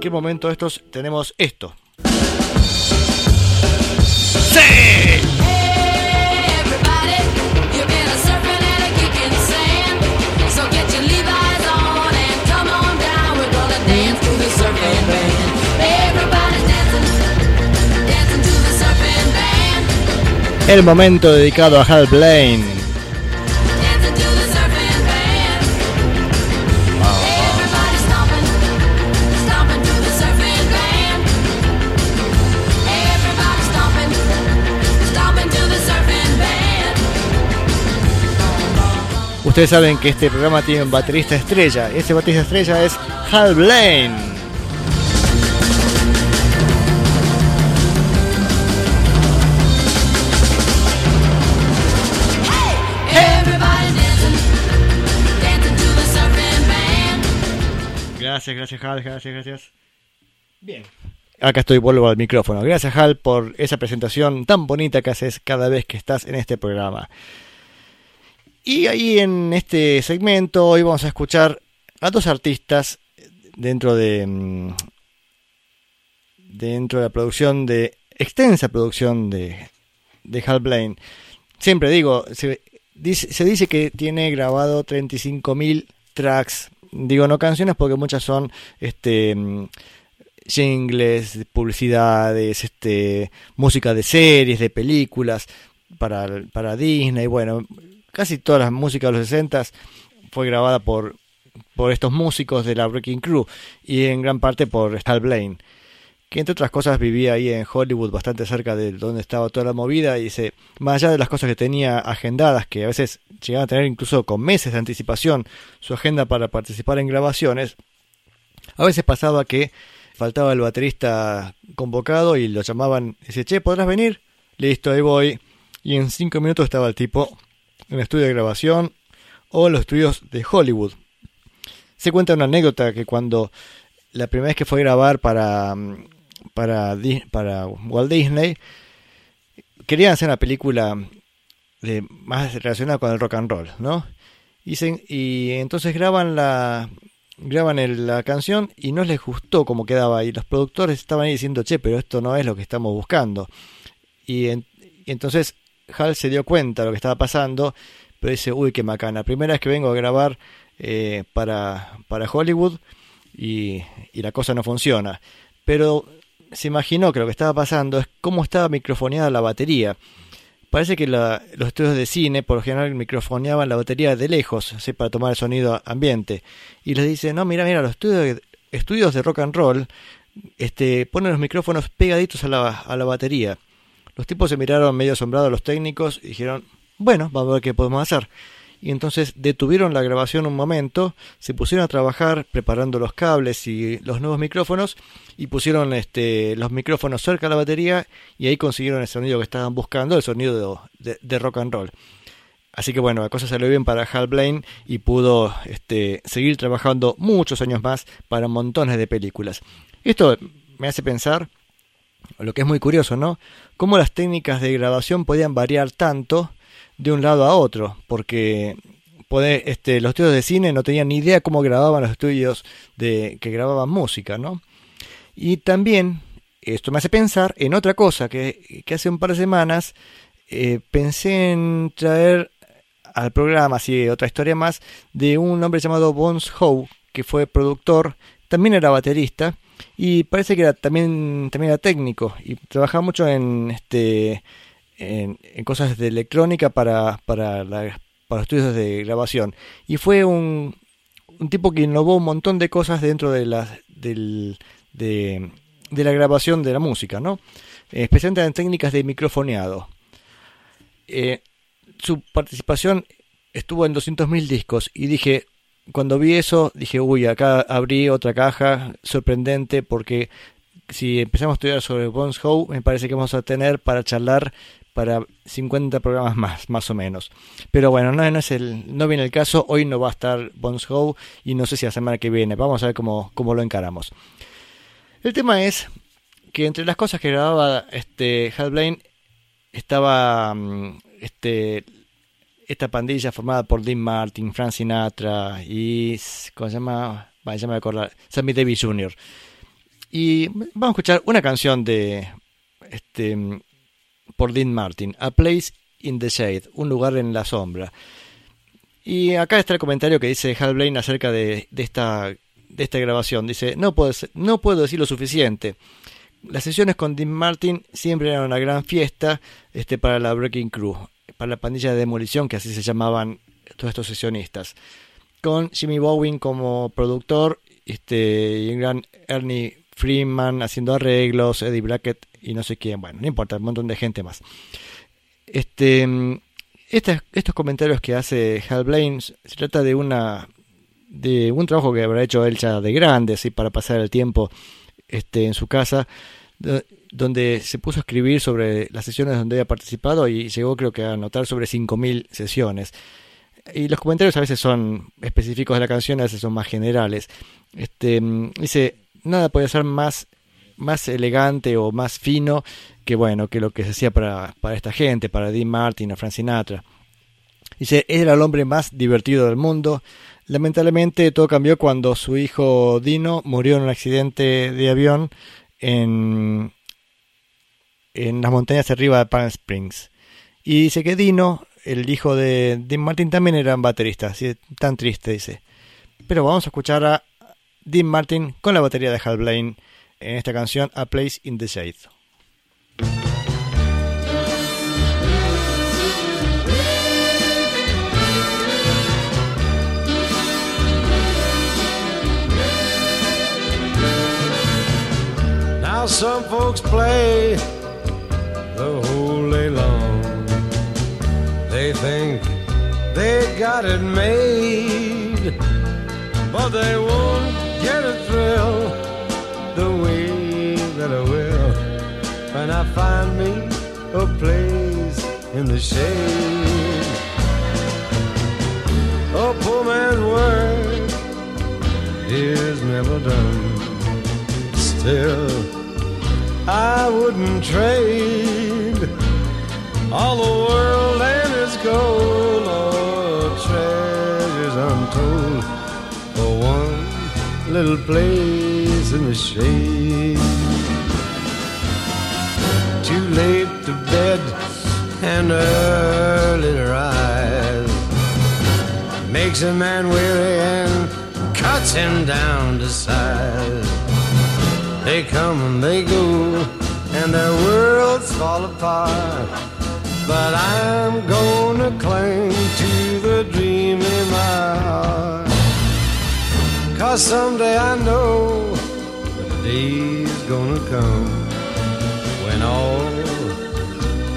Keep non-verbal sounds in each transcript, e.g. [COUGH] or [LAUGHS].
Cualquier momento de estos tenemos esto. El momento dedicado a Hal Blaine. Ustedes saben que este programa tiene un baterista estrella. Ese baterista estrella es Hal Blaine. Gracias, gracias Hal, gracias, gracias. Bien. Acá estoy, vuelvo al micrófono. Gracias Hal por esa presentación tan bonita que haces cada vez que estás en este programa. Y ahí en este segmento hoy vamos a escuchar a dos artistas dentro de mm, dentro de la producción de extensa producción de, de Hal Blaine. Siempre digo, se dice, se dice que tiene grabado 35.000 tracks. Digo no canciones porque muchas son este mm, jingles, publicidades, este música de series, de películas para, para Disney, bueno, casi toda la música de los 60 fue grabada por, por estos músicos de la Breaking Crew y en gran parte por Hal Blaine, que entre otras cosas vivía ahí en Hollywood, bastante cerca de donde estaba toda la movida, y dice, más allá de las cosas que tenía agendadas, que a veces llegaban a tener incluso con meses de anticipación su agenda para participar en grabaciones, a veces pasaba que faltaba el baterista convocado y lo llamaban, y dice, che, ¿podrás venir? Listo, ahí voy. Y en cinco minutos estaba el tipo en el estudio de grabación o en los estudios de Hollywood. Se cuenta una anécdota que cuando la primera vez que fue a grabar para, para, para Walt Disney, querían hacer una película más relacionada con el rock and roll, ¿no? Y, y entonces graban la graban la canción y no les gustó cómo quedaba y los productores estaban ahí diciendo, che, pero esto no es lo que estamos buscando. Y, y entonces Hal se dio cuenta de lo que estaba pasando, pero dice, uy, qué macana. Primera vez que vengo a grabar eh, para, para Hollywood y, la cosa no funciona. Pero se imaginó que lo que estaba pasando es cómo estaba microfoneada la batería. Parece que los estudios de cine por lo general microfoneaban la batería de lejos, así para tomar el sonido ambiente. Y les dice, no, mira, mira, los estudios, estudios de rock and roll este, ponen los micrófonos pegaditos a la, a la batería. Los tipos se miraron medio asombrados los técnicos y dijeron, bueno, vamos a ver qué podemos hacer. Y entonces detuvieron la grabación un momento, se pusieron a trabajar preparando los cables y los nuevos micrófonos y pusieron este, los micrófonos cerca de la batería y ahí consiguieron el sonido que estaban buscando, el sonido de, rock and roll. Así que bueno, la cosa salió bien para Hal Blaine y pudo este, seguir trabajando muchos años más para montones de películas. Esto me hace pensar lo que es muy curioso, ¿no? Cómo las técnicas de grabación podían variar tanto de un lado a otro, porque este, los estudios de cine no tenían ni idea cómo grababan los estudios de, que grababan música, ¿no? Y también esto me hace pensar en otra cosa que, hace un par de semanas eh, pensé en traer al programa, así otra historia más, de un hombre llamado Bones Howe, que fue productor, también era baterista, y parece que era, también, también era técnico y trabajaba mucho en, este, en, cosas de electrónica para, para, para estudios de grabación. Y fue un, un tipo que innovó un montón de cosas dentro de la, del, de, de la grabación de la música, ¿no? especialmente en técnicas de microfoneado. Eh, su participación estuvo en 200.000 discos y dije, cuando vi eso dije, uy, acá abrí otra caja sorprendente porque si empezamos a estudiar sobre Bones Howe, me parece que vamos a tener para charlar para 50 programas más, más o menos. Pero bueno, no, es el, no viene el caso, hoy no va a estar Bones Howe y no sé si la semana que viene, vamos a ver cómo, cómo lo encaramos. El tema es que entre las cosas que grababa este Hal Blaine estaba mm, este esta pandilla formada por Dean Martin, Frank Sinatra y ¿cómo se llama? Ya me voy Sammy Davis Jr. Y vamos a escuchar una canción de este por Dean Martin, A Place in the Shade, un lugar en la sombra. Y acá está el comentario que dice Hal Blaine acerca de, de esta de esta grabación. Dice, no puedo, no puedo decir lo suficiente las sesiones con Dean Martin siempre eran una gran fiesta este, para la Breaking Crew, para la pandilla de demolición, que así se llamaban todos estos sesionistas. Con Jimmy Bowen como productor este, y un gran Ernie Freeman haciendo arreglos, Eddie Brackett y no sé quién, bueno, no importa, un montón de gente más. Este, estos comentarios que hace Hal Blaine se trata de una de un trabajo que habrá hecho él ya de grande, así para pasar el tiempo este, en su casa, donde se puso a escribir sobre las sesiones donde había participado y llegó creo que a anotar sobre 5.000 sesiones. Y los comentarios a veces son específicos de la canción, a veces son más generales. Este, dice, nada puede ser más, más elegante o más fino que bueno, que lo que se hacía para, para esta gente, para Dean Martin o Frank Sinatra. Dice, era el hombre más divertido del mundo, Lamentablemente todo cambió cuando su hijo Dino murió en un accidente de avión en, en las montañas arriba de Palm Springs. Y dice que Dino, el hijo de Dean Martin, también era un baterista, así tan triste, dice. Pero vamos a escuchar a Dean Martin con la batería de Hal Blaine en esta canción A Place in the Shade. Now some folks play the whole day long. They think they got it made, but they won't get a thrill the way that I will when I find me a place in the shade. A poor man's work is never done. Still I wouldn't trade all the world and its gold or treasures untold for one little place in the shade. Too late to bed and early to rise makes a man weary and cuts him down to size. They come and they go, and their worlds fall apart. But I'm gonna cling to the dream in my heart. Cause someday I know the day's gonna come when all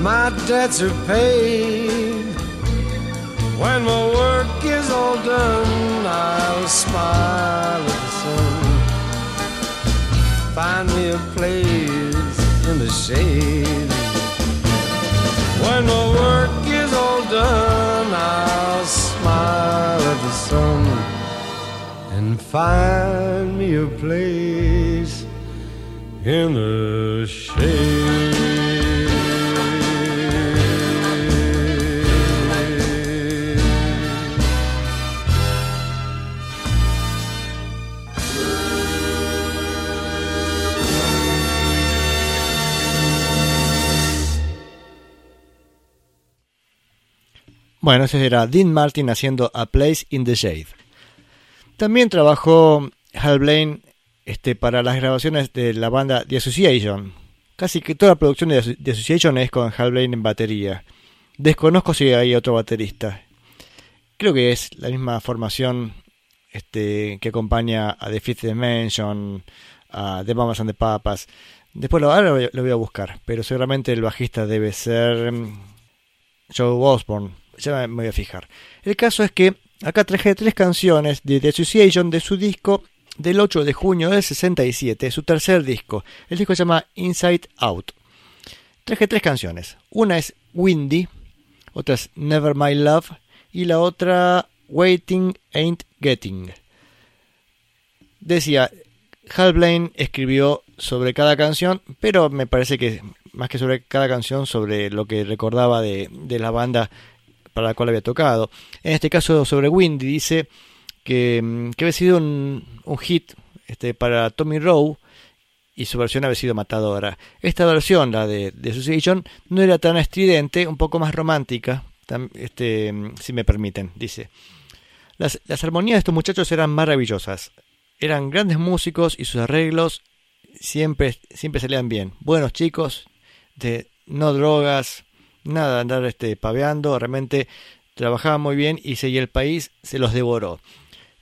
my debts are paid. When my work is all done, I'll smile at the sun find me a place in the shade. When my work is all done, I'll smile at the sun and find me a place in the shade. Bueno, ese era Dean Martin haciendo A Place in the Shade. También trabajó Hal Blaine este, para las grabaciones de la banda The Association. Casi que toda la producción de The Association es con Hal Blaine en batería. Desconozco si hay otro baterista. Creo que es la misma formación este, que acompaña a The Fifth Dimension, a The Mamas and the Papas. Después lo, ahora lo voy a buscar, pero seguramente el bajista debe ser mm, Joe Osborne ya me voy a fijar. El caso es que acá traje tres canciones de The Association de su disco del 8 de junio del 67, su tercer disco. El disco se llama Inside Out. Traje tres canciones. Una es Windy, otra es Never My Love y la otra Waiting Ain't Getting. Decía, Hal Blaine escribió sobre cada canción, pero me parece que más que sobre cada canción, sobre lo que recordaba de, la banda para la cual había tocado. En este caso sobre Windy dice que, mm, que había sido un, hit este, para Tommy Rowe y su versión había sido matadora. Esta versión, la de, de Association, no era tan estridente, un poco más romántica, este, si me permiten, dice. Las, las armonías de estos muchachos eran maravillosas. Eran grandes músicos y sus arreglos siempre, siempre salían bien. Buenos chicos, de no drogas, nada, andar este, paveando, realmente trabajaban muy bien y seguía el país se los devoró.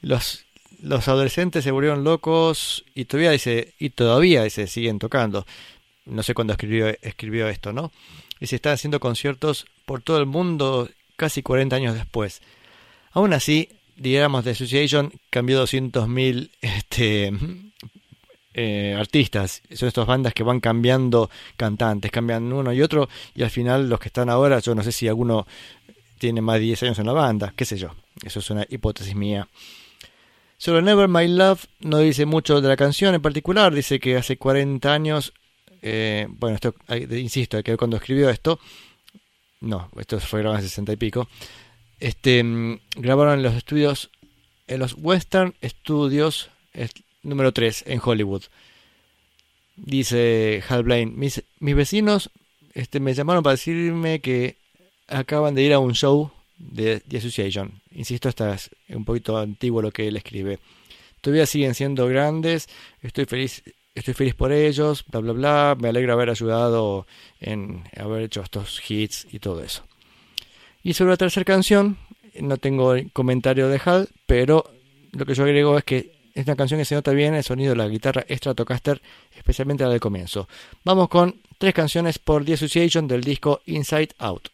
Los, los adolescentes se volvieron locos y todavía dice, y todavía dice, siguen tocando. No sé cuándo escribió, escribió esto, ¿no? Y se están haciendo conciertos por todo el mundo casi 40 años después. Aún así, digamos, The Association cambió 200.000 [LAUGHS] este, eh, artistas. Son estas bandas que van cambiando cantantes, cambian uno y otro, y al final los que están ahora, yo no sé si alguno tiene más de 10 años en la banda, qué sé yo. Eso es una hipótesis mía. Sobre Never My Love no dice mucho de la canción en particular, dice que hace 40 años, eh, bueno, esto, insisto, que cuando escribió esto, no, esto fue grabado en 60 y pico, este, mm, grabaron en los estudios, en los Western Studios número 3 en Hollywood. Dice Hal Blaine, mis, mis vecinos este, me llamaron para decirme que acaban de ir a un show de The Association. Insisto, está es un poquito antiguo lo que él escribe. Todavía siguen siendo grandes, estoy feliz, estoy feliz por ellos, bla bla bla, me alegra haber ayudado en haber hecho estos hits y todo eso. Y sobre la tercera canción, no tengo comentario de Hal, pero lo que yo agrego es que es una canción que se nota bien el sonido de la guitarra Stratocaster, especialmente la del comienzo. Vamos con tres canciones por The Association del disco Inside Out.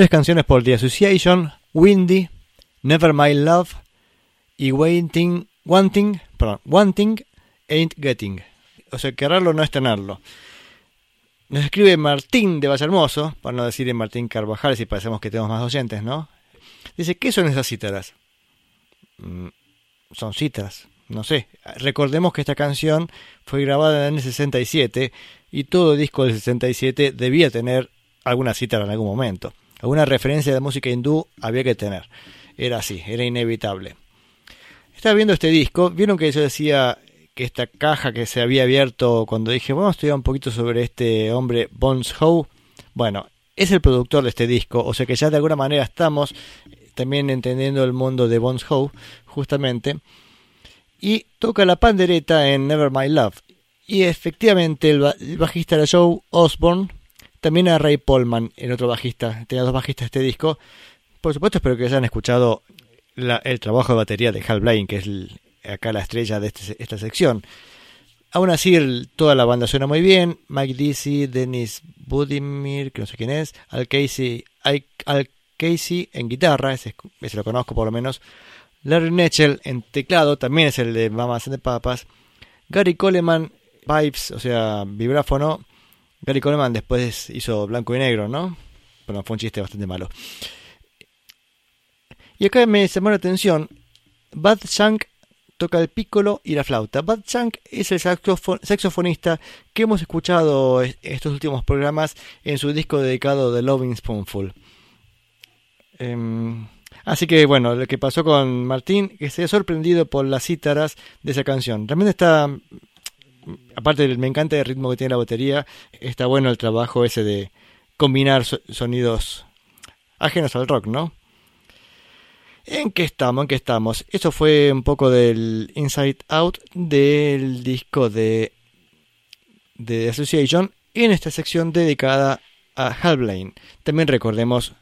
Tres canciones por The Association, Windy, Never My Love y Waiting, Wanting, perdón, Wanting Ain't Getting. O sea, quererlo no es tenerlo. Nos escribe Martín de Vallehermoso, para no decir Martín Carvajal, si parecemos que tenemos más oyentes, ¿no? Dice, ¿qué son esas cítaras? Mm, son cítaras, no sé. Recordemos que esta canción fue grabada en el 67 y todo disco del 67 debía tener alguna cítara en algún momento. Alguna referencia de música hindú había que tener. Era así, era inevitable. Estaba viendo este disco, vieron que yo decía que esta caja que se había abierto cuando dije, vamos a estudiar un poquito sobre este hombre Bones Howe. Bueno, es el productor de este disco, o sea que ya de alguna manera estamos también entendiendo el mundo de Bones Howe, justamente. Y toca la pandereta en Never My Love. Y efectivamente el, bajista era Joe Osborne, también a Ray Polman, el otro bajista. Tenía dos bajistas este disco. Por supuesto, espero que hayan escuchado el trabajo de batería de Hal Blaine, que es acá la estrella de este, esta sección. Aún así, toda la banda suena muy bien. Mike Dizzy, Dennis Budimir, que no sé quién es, Al Casey, Al Casey en guitarra, ese, lo conozco por lo menos. Larry Netchell en teclado, también es el de Mamas the Papas. Gary Coleman, pipes, o sea, vibráfono. Gary Coleman después hizo blanco y negro, ¿no? Bueno, fue un chiste bastante malo. Y acá me llamó la atención, Bad Shank toca el piccolo y la flauta. Bad Shank es el saxofonista que hemos escuchado estos últimos programas en su disco dedicado The Loving Spoonful. Em, así que bueno, lo que pasó con Martín, que se ha sorprendido por las cítaras de esa canción. También está aparte me encanta el ritmo que tiene la batería, está bueno el trabajo ese de combinar sonidos ajenos al rock, ¿no? ¿En qué estamos? ¿En qué estamos? Eso fue un poco del Inside Out del disco de, de Association en esta sección dedicada a Hal Blaine. También recordemos,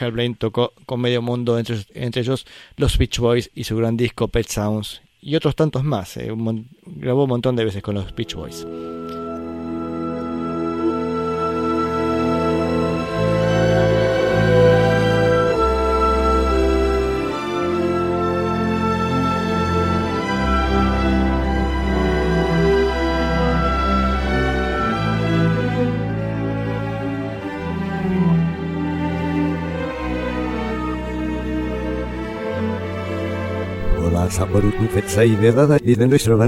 Hal Blaine tocó con medio mundo, entre, entre ellos los Beach Boys y su gran disco Pet Sounds y otros tantos más. Eh, grabó un montón de veces con los Beach Boys. saburutu petzai berdada de nuestra la